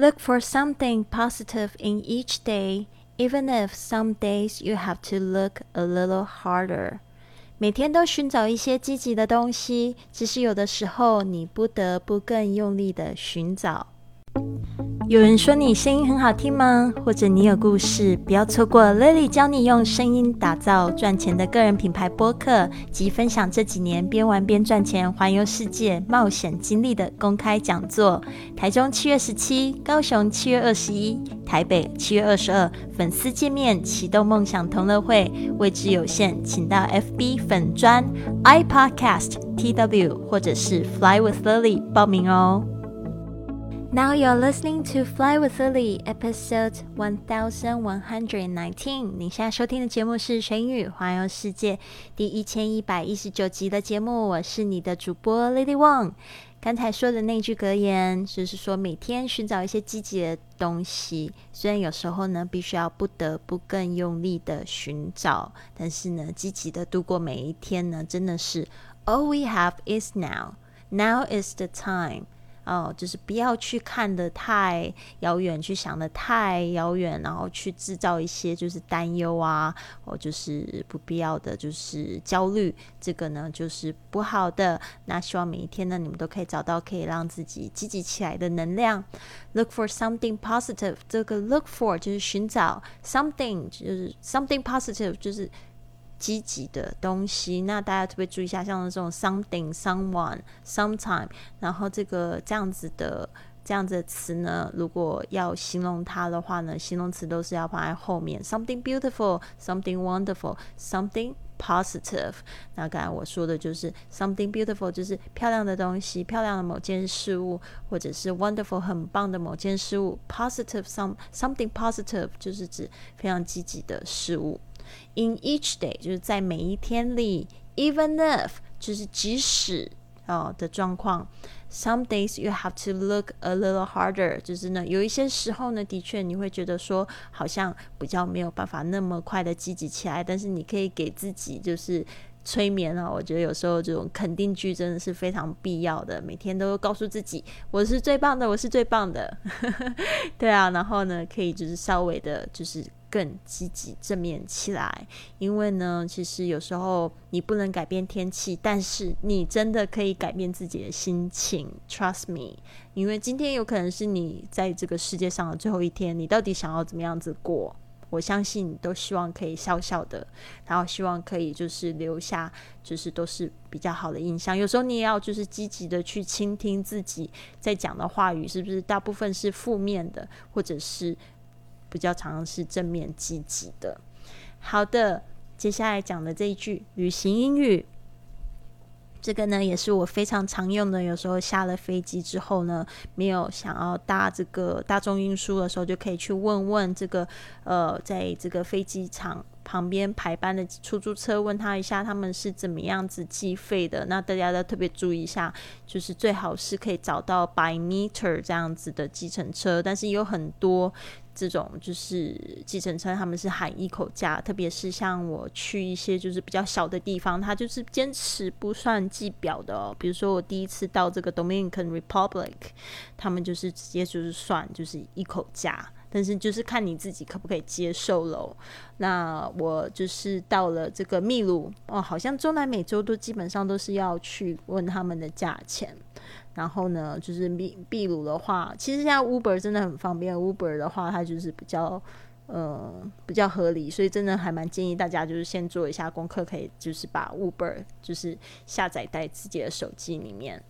Look for something positive in each day, even if some days you have to look a little harder. 每天都寻找一些积极的东西，只是有的时候你不得不更用力的寻找。 有人说你声音很好听吗？或者你有故事？不要错过 Lily 教你用声音打造赚钱的个人品牌播客及分享这几年边玩边赚钱、环游世界冒险经历的公开讲座。台中七月十七，高雄七月二十一，台北七月二十二，粉丝见面启动梦想同乐会，位置有限，请到 FB 粉专 iPodcast TW 或者是 Fly with Lily 报名哦。Now you're listening to Fly with Lily, episode one thousand one hundred nineteen。你现在收听的节目是《全语环游世界》第一千一百一十九集的节目。我是你的主播 Lily Wang。刚才说的那句格言，就是说每天寻找一些积极的东西。虽然有时候呢，必须要不得不更用力的寻找，但是呢，积极的度过每一天呢，真的是 All we have is now. Now is the time. 哦，就是不要去看的太遥远，去想的太遥远，然后去制造一些就是担忧啊，哦，就是不必要的就是焦虑，这个呢就是不好的。那希望每一天呢，你们都可以找到可以让自己积极起来的能量。Look for something positive，这个 look for 就是寻找 something，就是 something positive，就是。积极的东西，那大家特别注意一下，像这种 something、someone、sometime，然后这个这样子的这样子的词呢，如果要形容它的话呢，形容词都是要放在后面，something beautiful、something wonderful、something positive。那刚才我说的就是 something beautiful，就是漂亮的东西，漂亮的某件事物，或者是 wonderful 很棒的某件事物，positive some something positive 就是指非常积极的事物。In each day 就是在每一天里，even if 就是即使哦的状况，some days you have to look a little harder，就是呢有一些时候呢，的确你会觉得说好像比较没有办法那么快的积极起来，但是你可以给自己就是催眠啊，我觉得有时候这种肯定句真的是非常必要的，每天都告诉自己我是最棒的，我是最棒的，对啊，然后呢可以就是稍微的就是。更积极正面起来，因为呢，其实有时候你不能改变天气，但是你真的可以改变自己的心情。Trust me，因为今天有可能是你在这个世界上的最后一天，你到底想要怎么样子过？我相信你都希望可以笑笑的，然后希望可以就是留下就是都是比较好的印象。有时候你也要就是积极的去倾听自己在讲的话语，是不是大部分是负面的，或者是？比较常是正面积极的。好的，接下来讲的这一句旅行英语，这个呢也是我非常常用的。有时候下了飞机之后呢，没有想要搭这个大众运输的时候，就可以去问问这个呃，在这个飞机场。旁边排班的出租车，问他一下他们是怎么样子计费的。那大家要特别注意一下，就是最好是可以找到 by meter 这样子的计程车。但是有很多这种就是计程车，他们是喊一口价，特别是像我去一些就是比较小的地方，他就是坚持不算计表的哦。比如说我第一次到这个 Dominican Republic，他们就是直接就是算就是一口价。但是就是看你自己可不可以接受喽。那我就是到了这个秘鲁哦，好像中南美洲都基本上都是要去问他们的价钱。然后呢，就是秘秘鲁的话，其实现在 Uber 真的很方便。Uber 的话，它就是比较呃比较合理，所以真的还蛮建议大家就是先做一下功课，可以就是把 Uber 就是下载在自己的手机里面。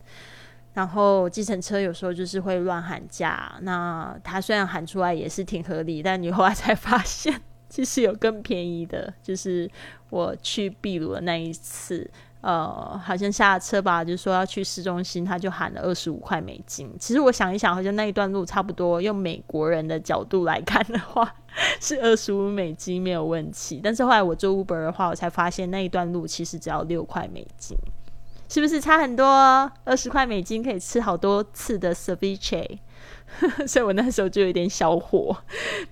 然后计程车有时候就是会乱喊价，那它虽然喊出来也是挺合理，但你后来才发现其实有更便宜的。就是我去秘鲁的那一次，呃，好像下车吧，就说要去市中心，他就喊了二十五块美金。其实我想一想，好像那一段路差不多，用美国人的角度来看的话，是 二十五美金没有问题。但是后来我做 Uber 的话，我才发现那一段路其实只要六块美金。是不是差很多？二十块美金可以吃好多次的 ceviche，所以我那时候就有点小火。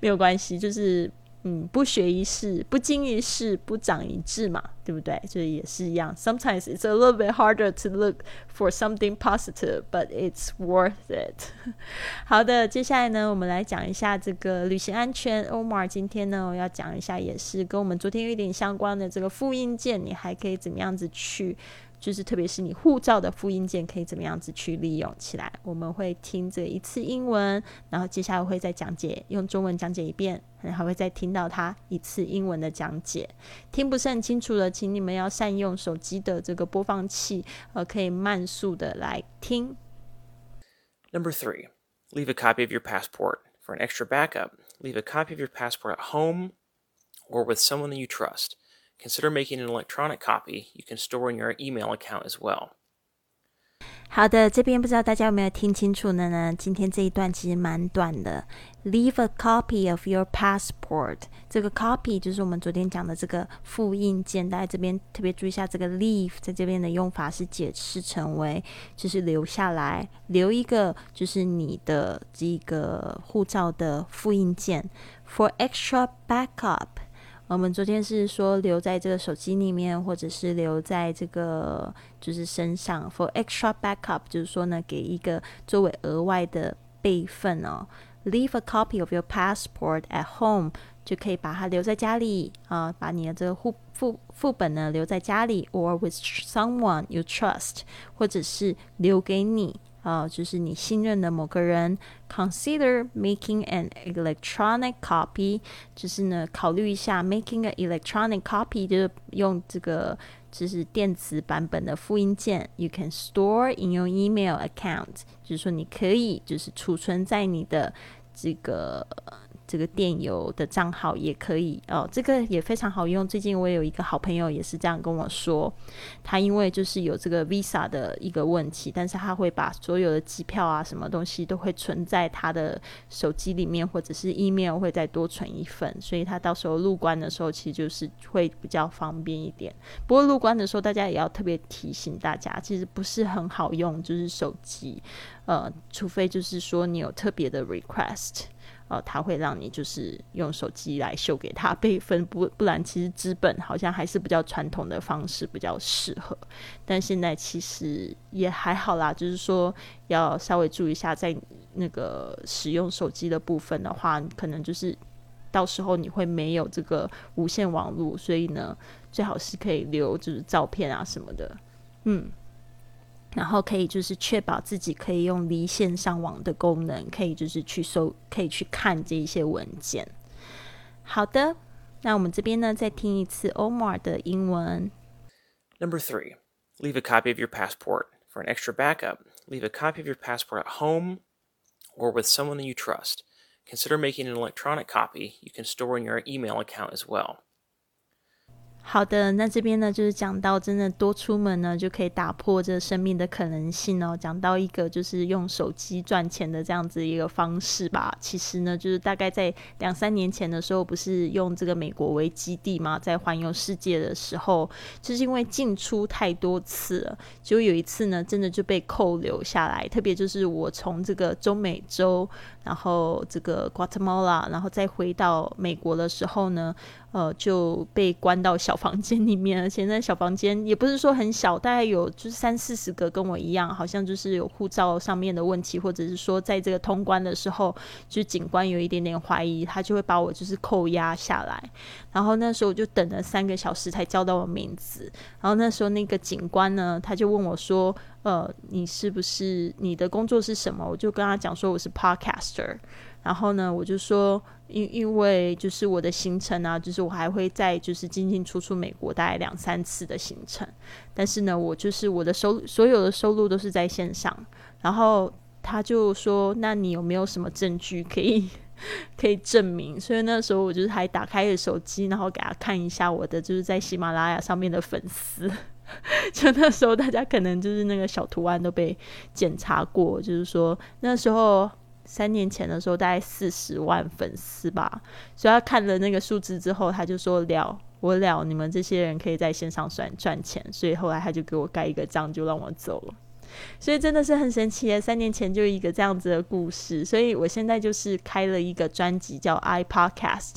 没有关系，就是嗯，不学一事，不经一事，不长一智嘛，对不对？就也是一样。Sometimes it's a little bit harder to look for something positive, but it's worth it. 好的，接下来呢，我们来讲一下这个旅行安全。Omar 今天呢，我要讲一下，也是跟我们昨天有一点相关的这个复印件，你还可以怎么样子去？就是特别是你护照的复印件可以怎么样子去利用起来？我们会听这一次英文，然后接下来会再讲解，用中文讲解一遍，然后会再听到它一次英文的讲解。听不是很清楚的，请你们要善用手机的这个播放器，呃，可以慢速的来听。Number three, leave a copy of your passport for an extra backup. Leave a copy of your passport at home or with someone that you trust. Consider making an electronic copy you can store in your email account as well. 好的，这边不知道大家有没有听清楚呢？呢，今天这一段其实蛮短的。Leave a copy of your passport。这个 copy 就是我们昨天讲的这个复印件。大家这边特别注意一下，这个 leave 在这边的用法是解释成为就是留下来，留一个就是你的这个护照的复印件。For extra backup。我们昨天是说留在这个手机里面，或者是留在这个就是身上，for extra backup，就是说呢，给一个作为额外的备份哦。Leave a copy of your passport at home，就可以把它留在家里啊，把你的这个户副副本呢留在家里，or with someone you trust，或者是留给你。啊，就是你信任的某个人，consider making an electronic copy，就是呢，考虑一下 making an electronic copy，就是用这个就是电子版本的复印件，you can store in your email account，就是说你可以就是储存在你的这个。这个电邮的账号也可以哦，这个也非常好用。最近我有一个好朋友也是这样跟我说，他因为就是有这个 Visa 的一个问题，但是他会把所有的机票啊什么东西都会存在他的手机里面，或者是 email 会再多存一份，所以他到时候入关的时候其实就是会比较方便一点。不过入关的时候大家也要特别提醒大家，其实不是很好用，就是手机，呃，除非就是说你有特别的 request。呃，他会让你就是用手机来秀给他备份，不不然其实资本好像还是比较传统的方式比较适合。但现在其实也还好啦，就是说要稍微注意一下，在那个使用手机的部分的话，可能就是到时候你会没有这个无线网络，所以呢，最好是可以留就是照片啊什么的，嗯。然后可以就是确保自己可以用离线上网的功能，可以就是去搜，可以去看这一些文件。好的，那我们这边呢再听一次 Omar 的英文。Number three, leave a copy of your passport for an extra backup. Leave a copy of your passport at home or with someone that you trust. Consider making an electronic copy you can store in your email account as well. 好的，那这边呢就是讲到真的多出门呢就可以打破这生命的可能性哦。讲到一个就是用手机赚钱的这样子一个方式吧。其实呢，就是大概在两三年前的时候，不是用这个美国为基地嘛，在环游世界的时候，就是因为进出太多次了，就有一次呢，真的就被扣留下来。特别就是我从这个中美洲，然后这个 Guatemala，然后再回到美国的时候呢。呃，就被关到小房间里面，而且那小房间也不是说很小，大概有就是三四十个，跟我一样，好像就是有护照上面的问题，或者是说在这个通关的时候，就是警官有一点点怀疑，他就会把我就是扣押下来。然后那时候我就等了三个小时才叫到我名字。然后那时候那个警官呢，他就问我说：“呃，你是不是你的工作是什么？”我就跟他讲说我是 podcaster。然后呢，我就说，因因为就是我的行程啊，就是我还会在就是进进出出美国大概两三次的行程，但是呢，我就是我的收所有的收入都是在线上。然后他就说，那你有没有什么证据可以 可以证明？所以那时候我就是还打开了手机，然后给他看一下我的就是在喜马拉雅上面的粉丝。就那时候大家可能就是那个小图案都被检查过，就是说那时候。三年前的时候，大概四十万粉丝吧，所以他看了那个数字之后，他就说了我了，你们这些人可以在线上赚赚钱，所以后来他就给我盖一个章，就让我走了。所以真的是很神奇的，三年前就一个这样子的故事，所以我现在就是开了一个专辑叫 iPodcast。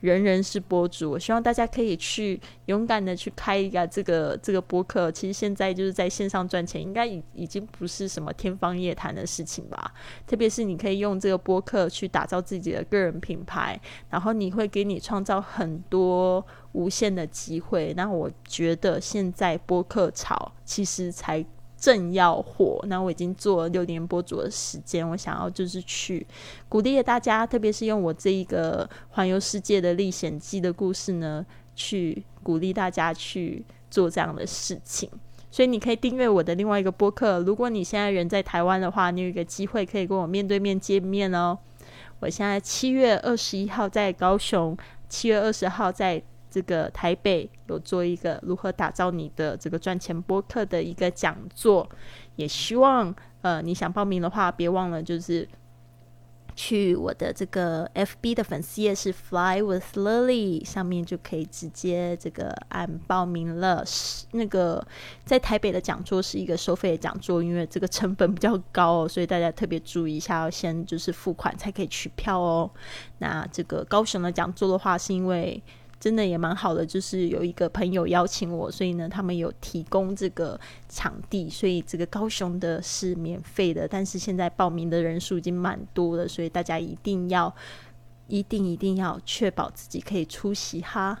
人人是播主，我希望大家可以去勇敢的去开一个这个这个播客。其实现在就是在线上赚钱，应该已已经不是什么天方夜谭的事情吧。特别是你可以用这个播客去打造自己的个人品牌，然后你会给你创造很多无限的机会。那我觉得现在播客潮其实才。正要火，那我已经做了六年播主的时间，我想要就是去鼓励大家，特别是用我这一个环游世界的历险记的故事呢，去鼓励大家去做这样的事情。所以你可以订阅我的另外一个播客。如果你现在人在台湾的话，你有一个机会可以跟我面对面见面哦。我现在七月二十一号在高雄，七月二十号在。这个台北有做一个如何打造你的这个赚钱播客的一个讲座，也希望呃你想报名的话，别忘了就是去我的这个 FB 的粉丝页是 Fly with Lily 上面就可以直接这个按报名了。那个在台北的讲座是一个收费的讲座，因为这个成本比较高，所以大家特别注意一下，要先就是付款才可以取票哦。那这个高雄的讲座的话，是因为真的也蛮好的，就是有一个朋友邀请我，所以呢，他们有提供这个场地，所以这个高雄的是免费的。但是现在报名的人数已经蛮多了，所以大家一定要、一定、一定要确保自己可以出席哈。